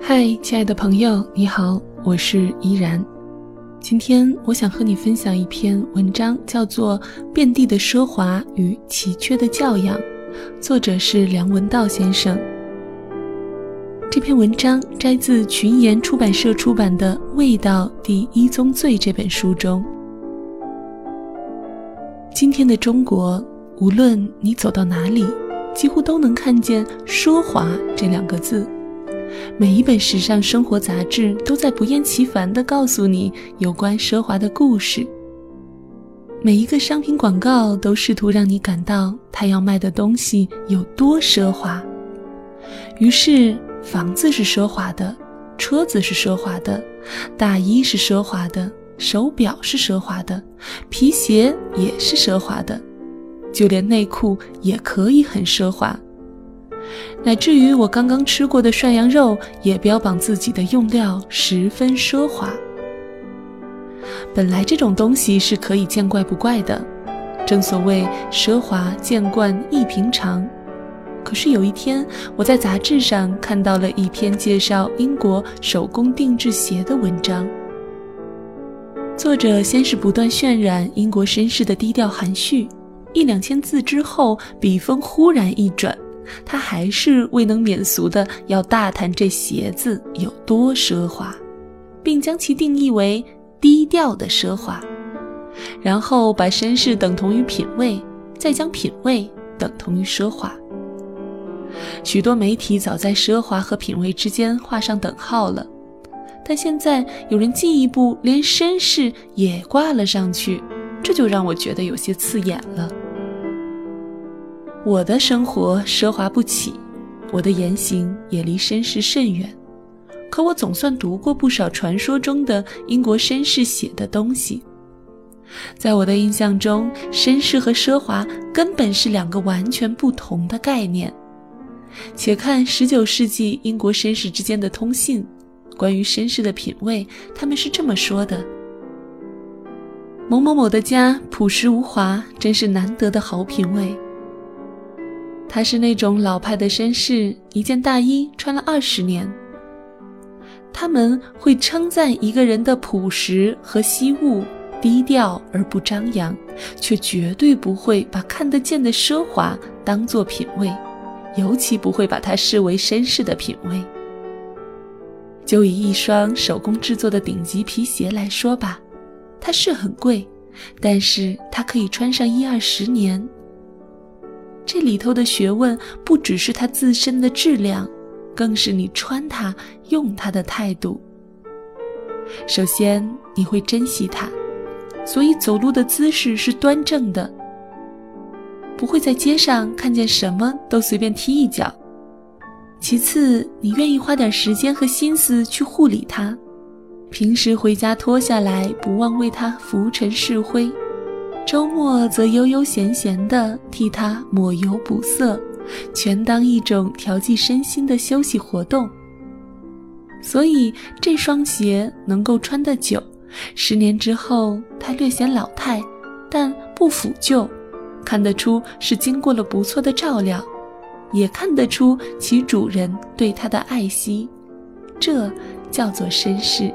嗨，亲爱的朋友，你好，我是依然。今天我想和你分享一篇文章，叫做《遍地的奢华与奇缺的教养》，作者是梁文道先生。这篇文章摘自群言出版社出版的《味道第一宗罪》这本书中。今天的中国，无论你走到哪里，几乎都能看见“奢华”这两个字。每一本时尚生活杂志都在不厌其烦地告诉你有关奢华的故事。每一个商品广告都试图让你感到他要卖的东西有多奢华。于是，房子是奢华的，车子是奢华的，大衣是奢华的。手表是奢华的，皮鞋也是奢华的，就连内裤也可以很奢华。乃至于我刚刚吃过的涮羊肉，也标榜自己的用料十分奢华。本来这种东西是可以见怪不怪的，正所谓奢华见惯亦平常。可是有一天，我在杂志上看到了一篇介绍英国手工定制鞋的文章。作者先是不断渲染英国绅士的低调含蓄，一两千字之后，笔锋忽然一转，他还是未能免俗的要大谈这鞋子有多奢华，并将其定义为低调的奢华，然后把绅士等同于品味，再将品味等同于奢华。许多媒体早在奢华和品味之间画上等号了。但现在有人进一步连绅士也挂了上去，这就让我觉得有些刺眼了。我的生活奢华不起，我的言行也离绅士甚远，可我总算读过不少传说中的英国绅士写的东西。在我的印象中，绅士和奢华根本是两个完全不同的概念。且看19世纪英国绅士之间的通信。关于绅士的品味，他们是这么说的：某某某的家朴实无华，真是难得的好品味。他是那种老派的绅士，一件大衣穿了二十年。他们会称赞一个人的朴实和惜物，低调而不张扬，却绝对不会把看得见的奢华当作品味，尤其不会把它视为绅士的品味。就以一双手工制作的顶级皮鞋来说吧，它是很贵，但是它可以穿上一二十年。这里头的学问不只是它自身的质量，更是你穿它、用它的态度。首先，你会珍惜它，所以走路的姿势是端正的，不会在街上看见什么都随便踢一脚。其次，你愿意花点时间和心思去护理它，平时回家脱下来，不忘为它拂尘拭灰；周末则悠悠闲闲地替它抹油补色，全当一种调剂身心的休息活动。所以这双鞋能够穿得久，十年之后它略显老态，但不腐旧，看得出是经过了不错的照料。也看得出其主人对它的爱惜，这叫做绅士。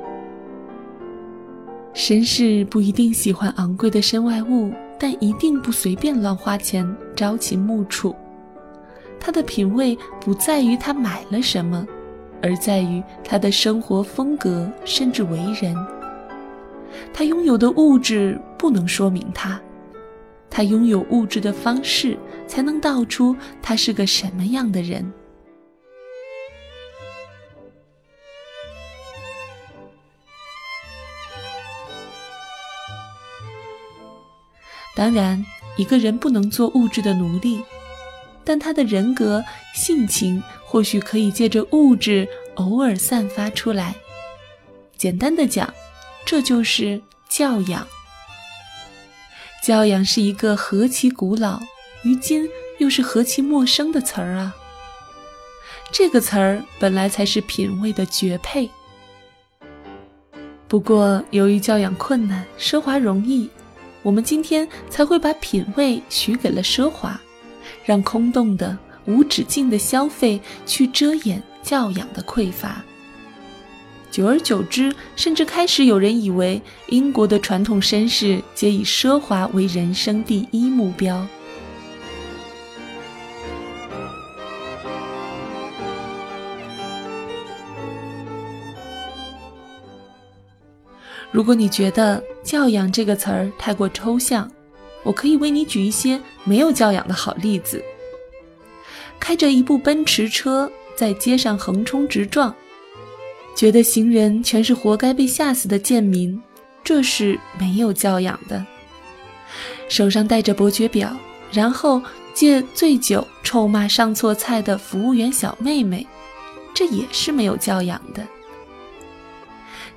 绅士不一定喜欢昂贵的身外物，但一定不随便乱花钱朝秦暮楚。他的品味不在于他买了什么，而在于他的生活风格，甚至为人。他拥有的物质不能说明他。他拥有物质的方式，才能道出他是个什么样的人。当然，一个人不能做物质的奴隶，但他的人格、性情或许可以借着物质偶尔散发出来。简单的讲，这就是教养。教养是一个何其古老，于今又是何其陌生的词儿啊！这个词儿本来才是品味的绝配。不过由于教养困难，奢华容易，我们今天才会把品味许给了奢华，让空洞的、无止境的消费去遮掩教养的匮乏，久而久之，甚至开始有人以为英国的传统绅士皆以奢华为人生第一目标。如果你觉得“教养”这个词儿太过抽象，我可以为你举一些没有教养的好例子。开着一部奔驰车在街上横冲直撞。觉得行人全是活该被吓死的贱民，这是没有教养的。手上戴着伯爵表，然后借醉酒臭骂上错菜的服务员小妹妹，这也是没有教养的。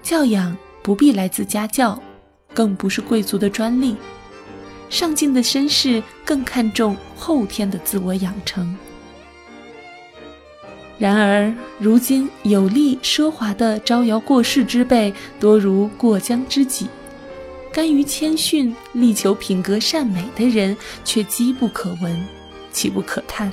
教养不必来自家教，更不是贵族的专利。上进的绅士更看重后天的自我养成。然而，如今有力奢华的招摇过市之辈多如过江之鲫，甘于谦逊、力求品格善美的人却机不可闻，岂不可叹？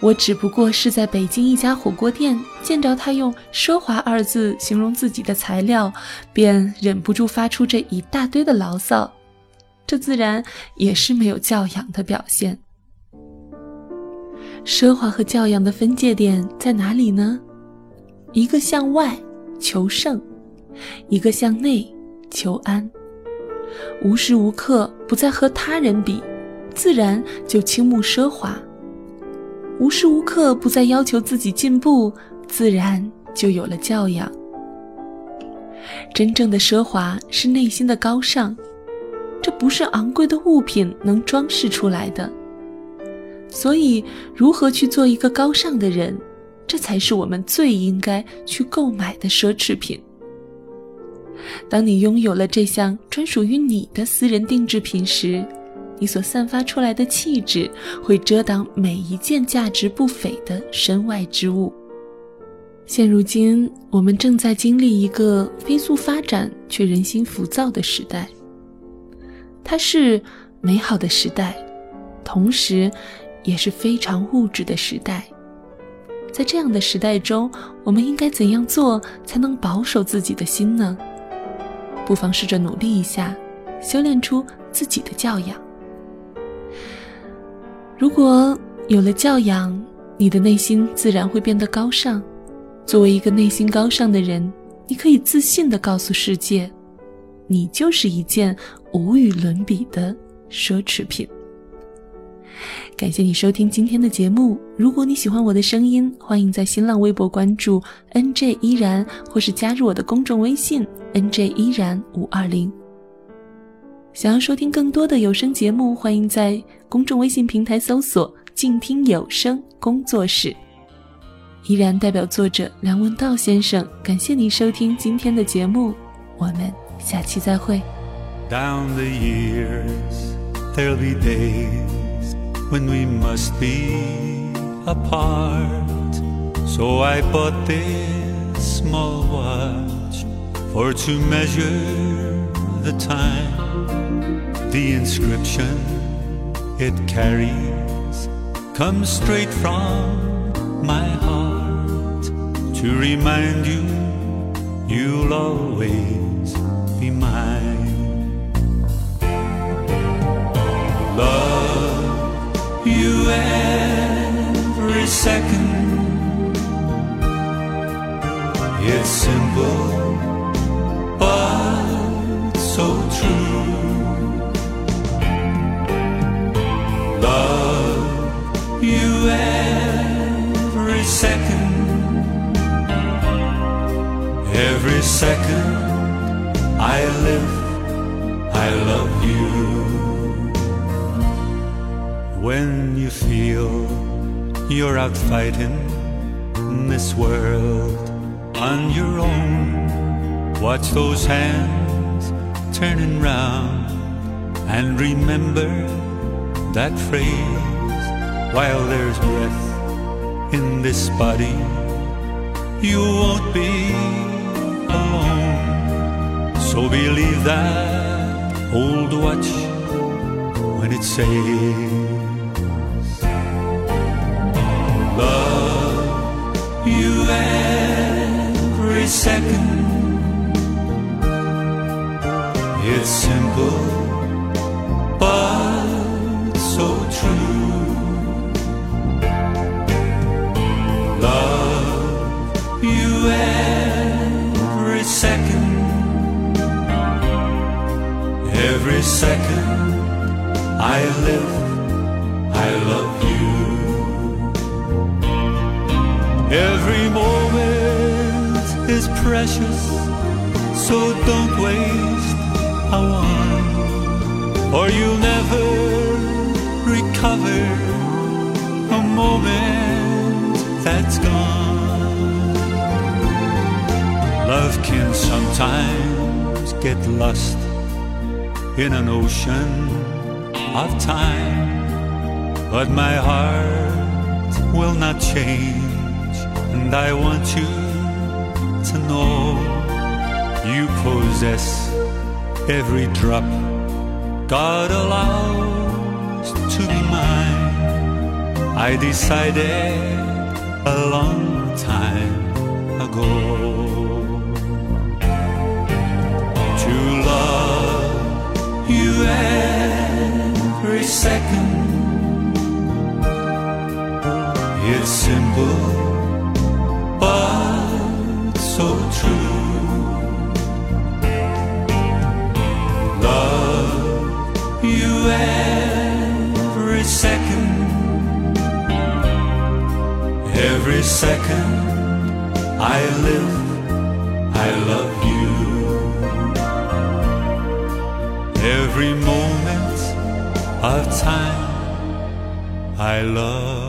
我只不过是在北京一家火锅店见着他用“奢华”二字形容自己的材料，便忍不住发出这一大堆的牢骚，这自然也是没有教养的表现。奢华和教养的分界点在哪里呢？一个向外求胜，一个向内求安。无时无刻不在和他人比，自然就倾慕奢华；无时无刻不在要求自己进步，自然就有了教养。真正的奢华是内心的高尚，这不是昂贵的物品能装饰出来的。所以，如何去做一个高尚的人，这才是我们最应该去购买的奢侈品。当你拥有了这项专属于你的私人定制品时，你所散发出来的气质会遮挡每一件价值不菲的身外之物。现如今，我们正在经历一个飞速发展却人心浮躁的时代，它是美好的时代，同时。也是非常物质的时代，在这样的时代中，我们应该怎样做才能保守自己的心呢？不妨试着努力一下，修炼出自己的教养。如果有了教养，你的内心自然会变得高尚。作为一个内心高尚的人，你可以自信地告诉世界，你就是一件无与伦比的奢侈品。感谢你收听今天的节目。如果你喜欢我的声音，欢迎在新浪微博关注 NJ 依然，或是加入我的公众微信 NJ 依然五二零。想要收听更多的有声节目，欢迎在公众微信平台搜索“静听有声工作室”。依然代表作者梁文道先生，感谢你收听今天的节目，我们下期再会。Down the years, there'll be days. when we must be apart. So I bought this small watch for to measure the time. The inscription it carries comes straight from my heart to remind you you'll always be mine. Love you every second. It's simple, second I live, I love you. When you feel you're out fighting this world on your own, watch those hands turning round and remember that phrase while there's breath in this body, you won't be alone. So believe that old watch when it says. Love you every second. It's simple, Every moment is precious, so don't waste a one, or you'll never recover a moment that's gone. Love can sometimes get lost in an ocean of time, but my heart will not change, and I want you to know you possess every drop God allows to be mine. I decided a long time ago to love you every second. It's simple, so true. Love you every second, every second I live, I love you. Every moment of time, I love.